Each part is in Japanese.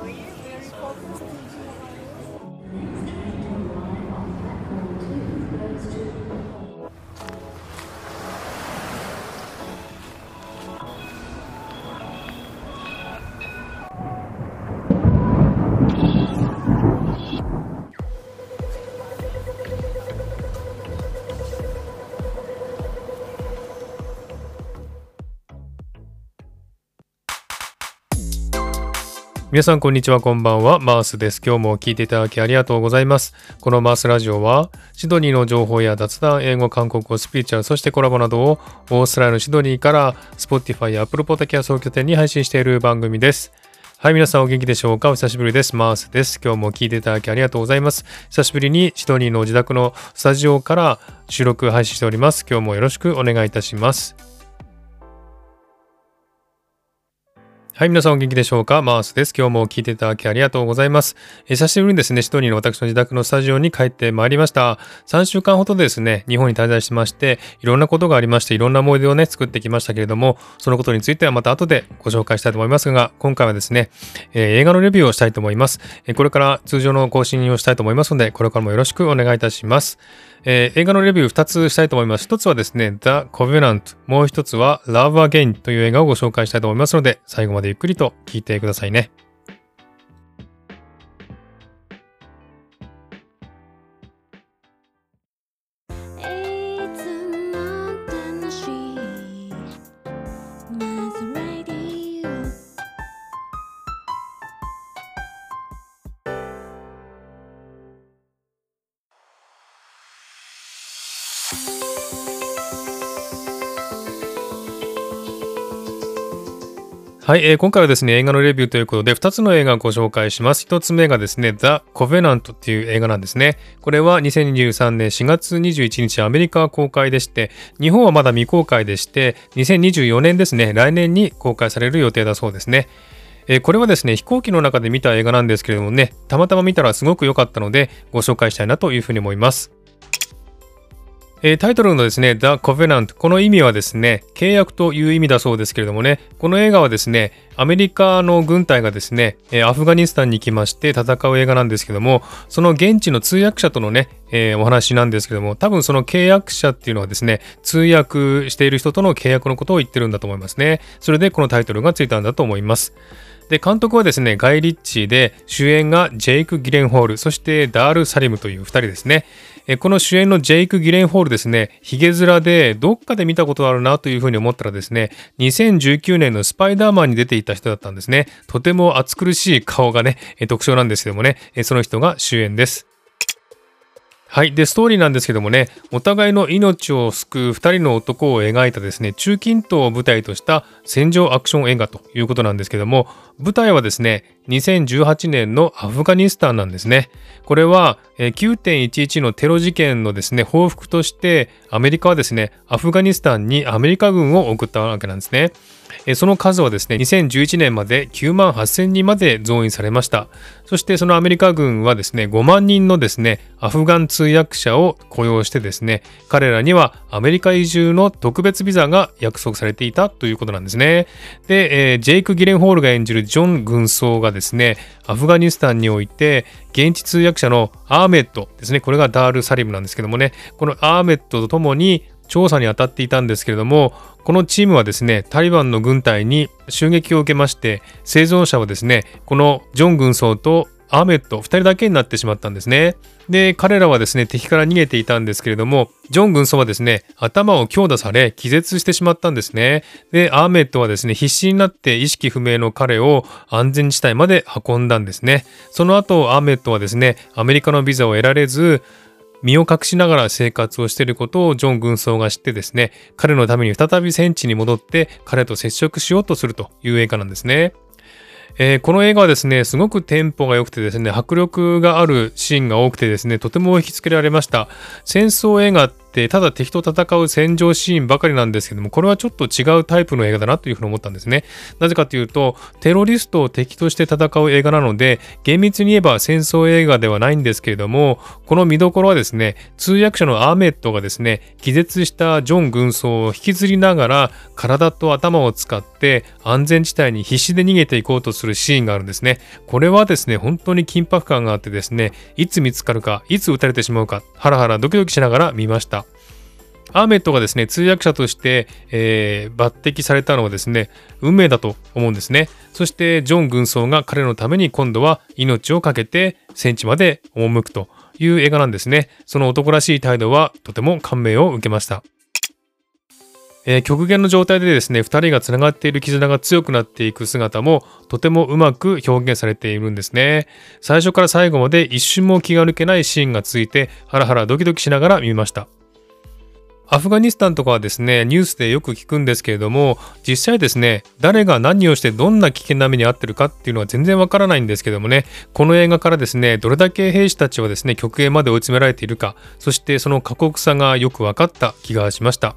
Very focused. 皆さんこんにちはこんばんはマースです今日も聞いていただきありがとうございますこのマースラジオはシドニーの情報や雑談英語韓国語スピーチャーそしてコラボなどをオーストラリアのシドニーから Spotify や Apple Podcast を拠点に配信している番組ですはい、皆さんお元気でしょうか？お久しぶりです。マースです。今日も聞いていただきありがとうございます。久しぶりにシドニーの自宅のスタジオから収録配信しております。今日もよろしくお願いいたします。はい、皆さんお元気でしょうか？マースです。今日も聞いていただきありがとうございます。え久しぶりにですね、シドニーの私の自宅のスタジオに帰ってまいりました。3週間ほどですね、日本に滞在しまして、いろんなことがありまして、いろんな思い出をね、作ってきましたけれども、そのことについてはまた後でご紹介したいと思いますが、今回はですね、え、映画のレビューをしたいと思います、えこれから通常の更新をしたいと思いますので、これからもよろしくお願いいたします。えー、映画のレビュー2つしたいと思います。1つはですね、The Covenant。もう1つは Love Again という映画をご紹介したいと思いますので、最後までゆっくりと聞いてくださいね。はい、えー、今回はですね、映画のレビューということで、2つの映画をご紹介します。1つ目がですね、The Covenant っていう映画なんですね。これは2023年4月21日アメリカ公開でして、日本はまだ未公開でして、2024年ですね、来年に公開される予定だそうですね。え、これはですね、飛行機の中で見た映画なんですけれどもね、たまたま見たらすごく良かったので、ご紹介したいなというふうに思います。タイトルのですね、The Covenant、この意味はですね、契約という意味だそうですけれどもね、この映画はですね、アメリカの軍隊がですね、アフガニスタンに行きまして戦う映画なんですけども、その現地の通訳者とのね、えー、お話なんですけども、多分その契約者っていうのはですね、通訳している人との契約のことを言ってるんだと思いますね。それでこのタイトルがついたんだと思います。で、監督はですね、ガイ・リッチーで、主演がジェイク・ギレンホール、そしてダール・サリムという2人ですね。えこの主演のジェイク・ギレンホールですね、ヒゲ面でどっかで見たことあるなというふうに思ったらですね、2019年のスパイダーマンに出ていた人だったんですね。とても暑苦しい顔がね、特徴なんですけどもね、その人が主演です。はい。で、ストーリーなんですけどもね、お互いの命を救う2人の男を描いたですね、中近東を舞台とした戦場アクション映画ということなんですけども、舞台はですね、2018年のアフガニスタンなんですね。これは9.11のテロ事件のですね、報復としてアメリカはですね、アフガニスタンにアメリカ軍を送ったわけなんですね。その数はですね、2011年まで9万8000人まで増員されました。そしてそのアメリカ軍はですね、5万人のですね、アフガン通訳者を雇用してですね、彼らにはアメリカ移住の特別ビザが約束されていたということなんですね。で、え、ジェイク・ギレンホールが演じるジョン軍曹がですね、アフガニスタンにおいて、現地通訳者のアーメットですね、これがダール・サリムなんですけどもね、このアーメットとともに調査に当たっていたんですけれども、このチームはですね、タリバンの軍隊に襲撃を受けまして、生存者はですね、このジョン軍曹とアーメット2人だけになってしまったんですね。で、彼らはですね、敵から逃げていたんですけれども、ジョン軍曹はですね、頭を強打され、気絶してしまったんですね。で、アーメットはですね、必死になって意識不明の彼を安全地帯まで運んだんですね。その後、アーメットはですね、アメリカのビザを得られず、身を隠しながら生活をしていることをジョン軍曹が知ってですね、彼のために再び戦地に戻って彼と接触しようとするという映画なんですね。えー、この映画はですね、すごくテンポが良くてですね、迫力があるシーンが多くてですね、とても引きつけられました。戦争映画っってただ敵と戦う戦場シーンばかりなんですけどもこれはちょっと違うタイプの映画だなというふうに思ったんですね。なぜかというとテロリストを敵として戦う映画なので厳密に言えば戦争映画ではないんですけれどもこの見どころはですね通訳者のアーメットがですね気絶したジョン軍曹を引きずりながら体と頭を使って安全地帯に必死で逃げていこうとするシーンがあるんですね。これはですね本当に緊迫感があってですねいつ見つかるかいつ撃たれてしまうかハラハラドキドキしながら見ました。アーメットがですね、通訳者として、えー、抜擢されたのはですね、運命だと思うんですね。そして、ジョン軍曹が彼のために今度は命を懸けて戦地まで赴くという映画なんですね。その男らしい態度はとても感銘を受けました。えー、極限の状態でですね、2人がつながっている絆が強くなっていく姿もとてもうまく表現されているんですね。最初から最後まで一瞬も気が抜けないシーンが続いて、ハラハラドキドキしながら見ました。アフガニスタンとかはですね、ニュースでよく聞くんですけれども、実際ですね、誰が何をしてどんな危険な目に遭ってるかっていうのは全然わからないんですけどもね、この映画からですね、どれだけ兵士たちはですね、極限まで追い詰められているか、そしてその過酷さがよく分かった気がしました。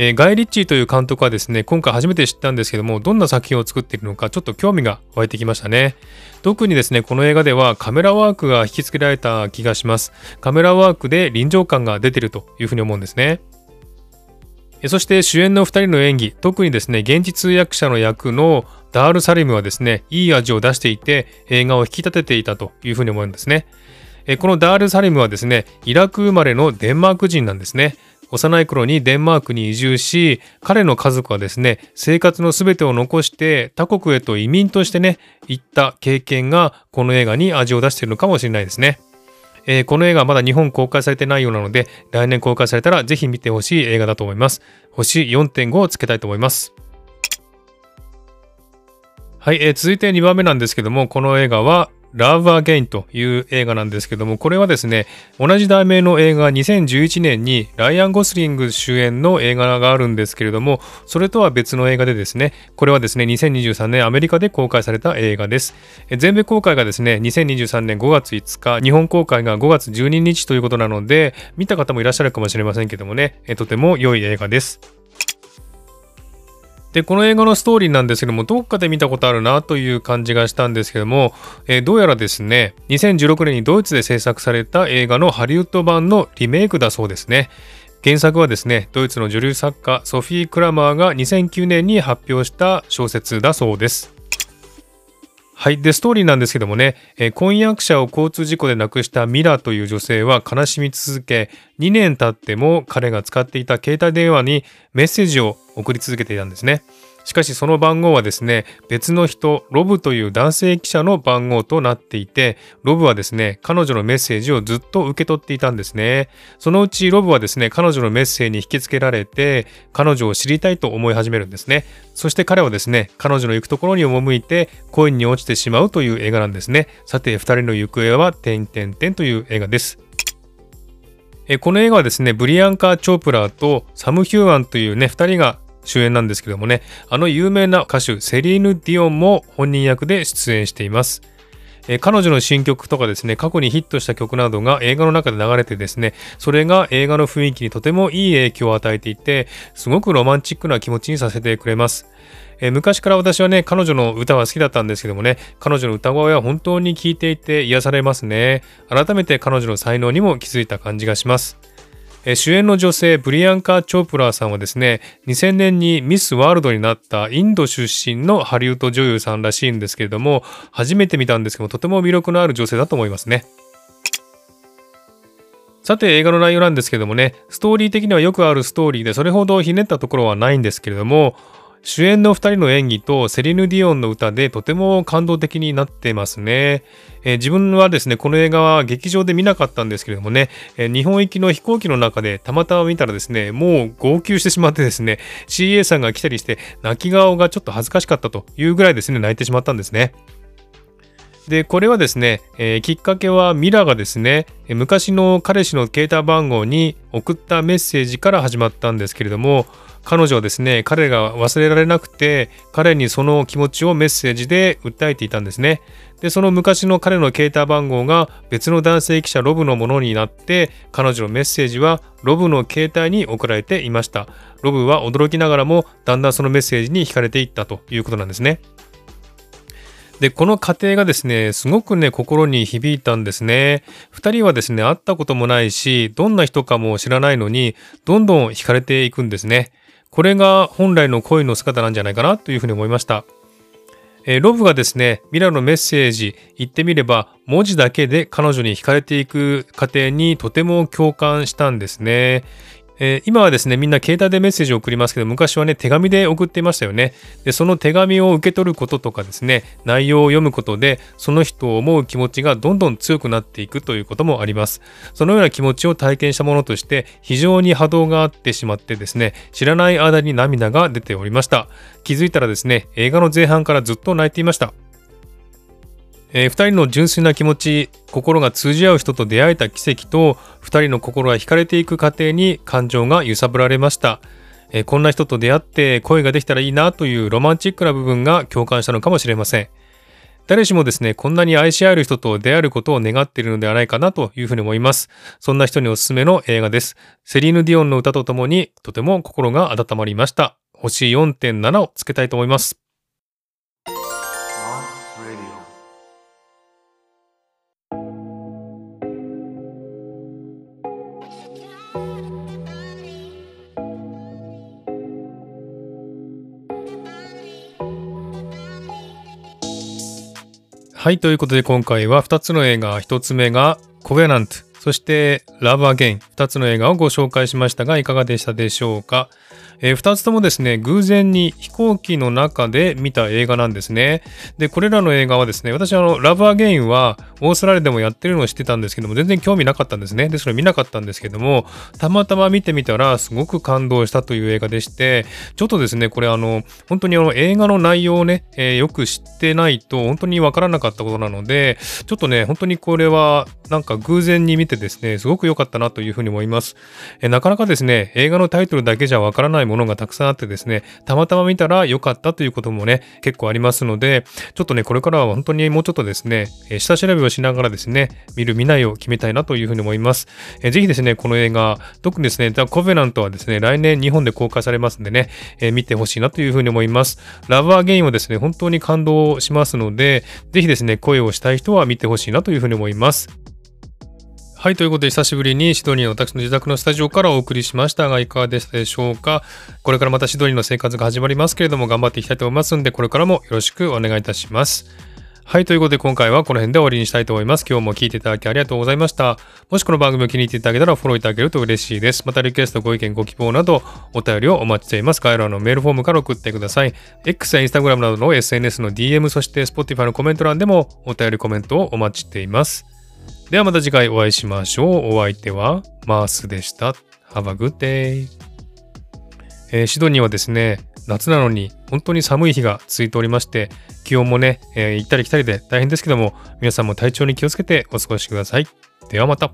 えー、ガイ・リッチーという監督はですね、今回初めて知ったんですけども、どんな作品を作っているのか、ちょっと興味が湧いてきましたね。特にですね、この映画ではカメラワークが引き付けられた気がします。カメラワークで臨場感が出てるというふうに思うんですね。そして主演の2人の演技、特にですね、現地通訳者の役のダール・サリムはですね、いい味を出していて、映画を引き立てていたというふうに思うんですね。このダール・サリムはですね、イラク生まれのデンマーク人なんですね。幼い頃にデンマークに移住し、彼の家族はですね、生活の全てを残して他国へと移民としてね、行った経験がこの映画に味を出しているのかもしれないですね。えー、この映画はまだ日本公開されてないようなので、来年公開されたらぜひ見てほしい映画だと思います。星4.5をつけたいと思います。はい、えー、続いて2番目なんですけども、この映画はラブ・アゲインという映画なんですけども、これはですね、同じ題名の映画2011年にライアン・ゴスリング主演の映画があるんですけれども、それとは別の映画でですね、これはですね、2023年アメリカで公開された映画です。全米公開がですね、2023年5月5日、日本公開が5月12日ということなので、見た方もいらっしゃるかもしれませんけどもね、とても良い映画です。で、この映画のストーリーなんですけども、どっかで見たことあるなという感じがしたんですけども、えー、どうやらですね、2016年にドイツで制作された映画のハリウッド版のリメイクだそうですね。原作はですね、ドイツの女流作家ソフィー・クラマーが2009年に発表した小説だそうです。はい。で、ストーリーなんですけどもね、え、婚約者を交通事故で亡くしたミラという女性は悲しみ続け、2年経っても彼が使っていた携帯電話にメッセージを送り続けていたんですね。しかしその番号はですね、別の人、ロブという男性記者の番号となっていて、ロブはですね、彼女のメッセージをずっと受け取っていたんですね。そのうちロブはですね、彼女のメッセージに引きつけられて、彼女を知りたいと思い始めるんですね。そして彼はですね、彼女の行くところに赴いて、恋に落ちてしまうという映画なんですね。さて、二人の行方は、てんてんてんという映画です。この映画はですね、ブリアンカー・チョープラーとサム・ヒューアンというね、二人が主演なんですけどもね、あの有名な歌手セリーヌ・ディオンも本人役で出演しています。え彼女の新曲とかですね、過去にヒットした曲などが映画の中で流れてですね、それが映画の雰囲気にとてもいい影響を与えていて、すごくロマンチックな気持ちにさせてくれます。え昔から私はね、彼女の歌は好きだったんですけどもね、彼女の歌声は本当に聴いていて癒されますね。改めて彼女の才能にも気づいた感じがします。主演の女性ブリアンカ・チョープラーさんはですね2000年にミス・ワールドになったインド出身のハリウッド女優さんらしいんですけれども初めて見たんですけどもとても魅力のある女性だと思いますね。さて映画の内容なんですけどもねストーリー的にはよくあるストーリーでそれほどひねったところはないんですけれども主演の2人の演技とセリヌ・ディオンの歌でとても感動的になってますね。えー、自分はですね、この映画は劇場で見なかったんですけれどもね、えー、日本行きの飛行機の中でたまたま見たらですね、もう号泣してしまってですね、CA さんが来たりして泣き顔がちょっと恥ずかしかったというぐらいですね、泣いてしまったんですね。で、これはですね、えー、きっかけはミラがですね、昔の彼氏の携帯番号に送ったメッセージから始まったんですけれども、彼女はですね、彼が忘れられなくて、彼にその気持ちをメッセージで訴えていたんですね。で、その昔の彼の携帯番号が別の男性記者ロブのものになって、彼女のメッセージはロブの携帯に送られていました。ロブは驚きながらも、だんだんそのメッセージに惹かれていったということなんですね。で、この過程がですね、すごくね、心に響いたんですね。二人はですね、会ったこともないし、どんな人かも知らないのに、どんどん惹かれていくんですね。これが本来の恋の姿なんじゃないかなというふうに思いました。えー、ロブがですね、ミラのメッセージ、言ってみれば、文字だけで彼女に惹かれていく過程にとても共感したんですね。えー、今はですね、みんな携帯でメッセージを送りますけど、昔はね、手紙で送っていましたよね。で、その手紙を受け取ることとかですね、内容を読むことで、その人を思う気持ちがどんどん強くなっていくということもあります。そのような気持ちを体験したものとして、非常に波動があってしまってですね、知らない間に涙が出ておりました。気づいたらですね、映画の前半からずっと泣いていました。えー、2人の純粋な気持ち心が通じ合う人と出会えた奇跡と2人の心が惹かれていく過程に感情が揺さぶられました、えー、こんな人と出会って恋ができたらいいなというロマンチックな部分が共感したのかもしれません誰しもですね、こんなに愛し合える人と出会えることを願っているのではないかなというふうに思います。そんな人におすすめの映画です。セリーヌ・ディオンの歌とともにとても心が温まりました。星4.7をつけたいと思います。はい、ということで今回は2つの映画、1つ目がコベナント、そしてラブアゲイン、2つの映画をご紹介しましたがいかがでしたでしょうか？えー、2つともですね、偶然に飛行機の中で見た映画なんですね。で、これらの映画はですね、私あの、ラブアゲインはオーストラリアでもやってるのを知ってたんですけども、全然興味なかったんですね。で、それ見なかったんですけども、たまたま見てみたら、すごく感動したという映画でして、ちょっとですね、これあの、本当にあの、映画の内容をね、えー、よく知ってないと、本当にわからなかったことなので、ちょっとね、本当にこれは、なんか偶然に見てですね、すごく良かったなというふうに思います。えー、なかなかですね、映画のタイトルだけじゃわからないものがたくさんあってですね、たまたま見たら良かったということもね、結構ありますので、ちょっとね、これからは本当にもうちょっとですね、え下調べをしながらですね、見る見ないを決めたいなというふうに思います。えぜひですね、この映画、特にですね、ザ・コベナントはですね、来年日本で公開されますんでね、え見てほしいなというふうに思います。ラブアゲインはですね、本当に感動しますので、ぜひですね、声をしたい人は見てほしいなというふうに思います。はい、ということで久しぶりにシドニーの私の自宅のスタジオからお送りしましたがいかがでしたでしょうか？これからまたシドニーの生活が始まりますけれども頑張っていきたいと思いますんでこれからもよろしくお願いいたします。はい、ということで今回はこの辺で終わりにしたいと思います。今日も聞いていただきありがとうございました。もしこの番組を気に入っていただけたらフォローいただけると嬉しいです。またリクエスト、ご意見、ご希望などお便りをお待ちしています。概要欄のメールフォームから送ってください。X や Instagram などの SNS の DM、そして Spotify のコメント欄でもお便りコメントをお待ちしています。ではまた次回お会いしましょう。お相手はマースでした。Have a good day. えー、シドニーはですね、夏なのに本当に寒い日が続いておりまして、気温もね、えー、行ったり来たりで大変ですけども、皆さんも体調に気をつけてお過ごしください。ではまた。